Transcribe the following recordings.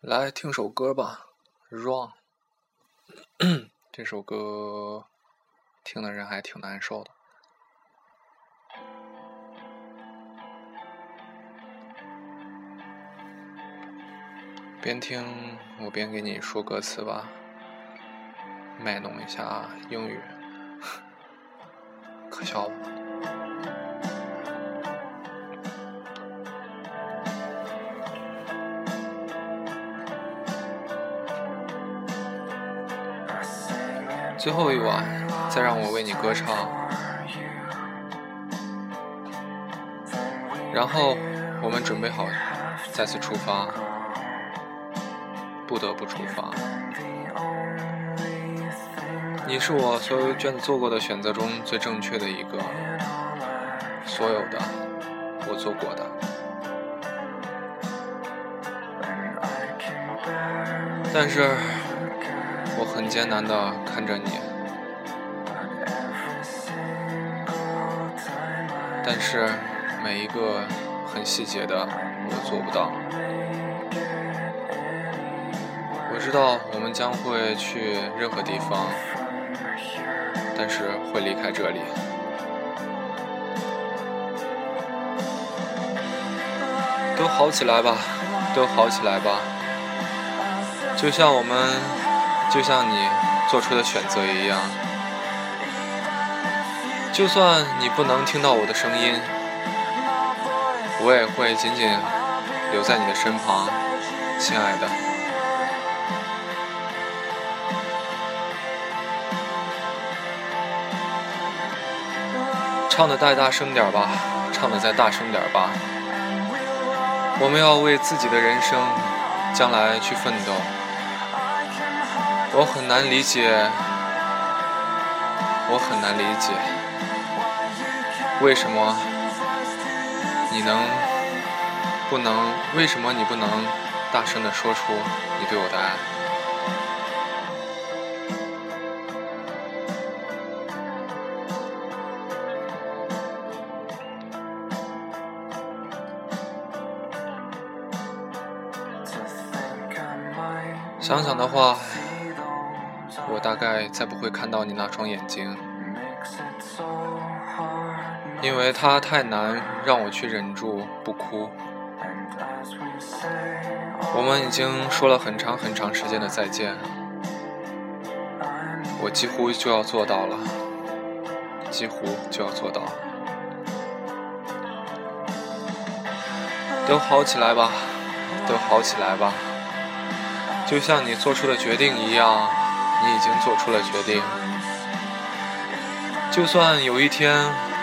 来听首歌吧，《Run 》。这首歌听的人还挺难受的。边听我边给你说歌词吧，卖弄一下英语，可笑吧？最后一晚，再让我为你歌唱，然后我们准备好再次出发，不得不出发。你是我所有卷子做过的选择中最正确的一个，所有的我做过的，但是。很艰难的看着你，但是每一个很细节的我做不到。我知道我们将会去任何地方，但是会离开这里。都好起来吧，都好起来吧，就像我们。就像你做出的选择一样，就算你不能听到我的声音，我也会紧紧留在你的身旁，亲爱的。唱的再大声点吧，唱的再大声点吧，我们要为自己的人生将来去奋斗。我很难理解，我很难理解，为什么你能不能？为什么你不能大声的说出你对我的爱？想想的话。我大概再不会看到你那双眼睛，因为它太难让我去忍住不哭。我们已经说了很长很长时间的再见，我几乎就要做到了，几乎就要做到。都好起来吧，都好起来吧，就像你做出的决定一样。你已经做出了决定，就算有一天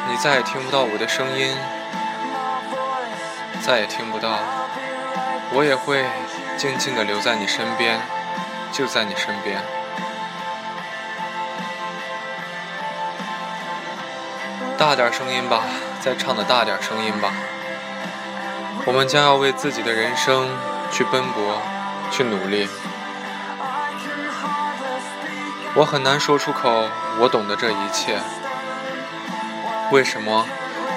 你再也听不到我的声音，再也听不到，我也会静静的留在你身边，就在你身边。大点声音吧，再唱的大点声音吧。我们将要为自己的人生去奔波，去努力。我很难说出口，我懂得这一切。为什么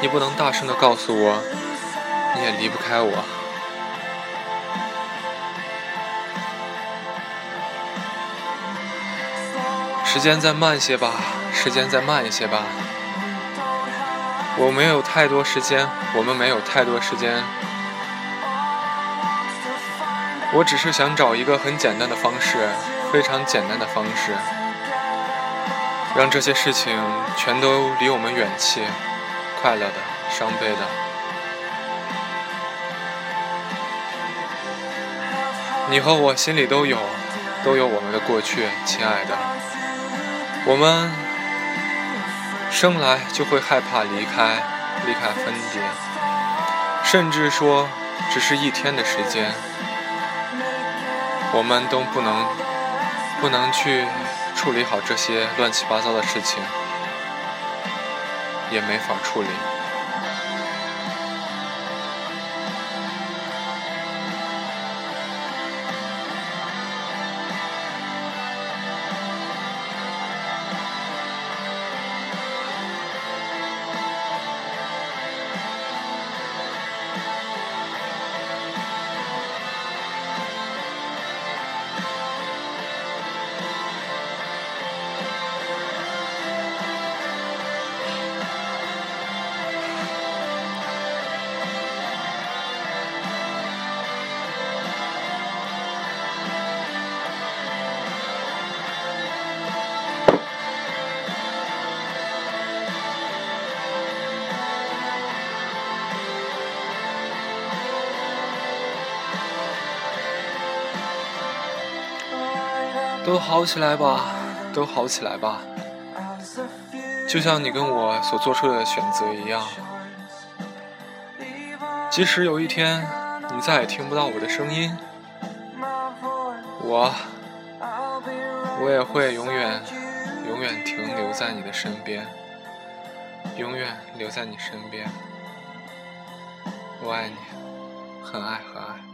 你不能大声的告诉我，你也离不开我？时间再慢些吧，时间再慢一些吧。我没有太多时间，我们没有太多时间。我只是想找一个很简单的方式，非常简单的方式。让这些事情全都离我们远去，快乐的、伤悲的。你和我心里都有，都有我们的过去，亲爱的。我们生来就会害怕离开，离开分别，甚至说只是一天的时间，我们都不能，不能去。处理好这些乱七八糟的事情，也没法处理。都好起来吧，都好起来吧，就像你跟我所做出的选择一样。即使有一天你再也听不到我的声音，我我也会永远永远停留在你的身边，永远留在你身边。我爱你，很爱很爱。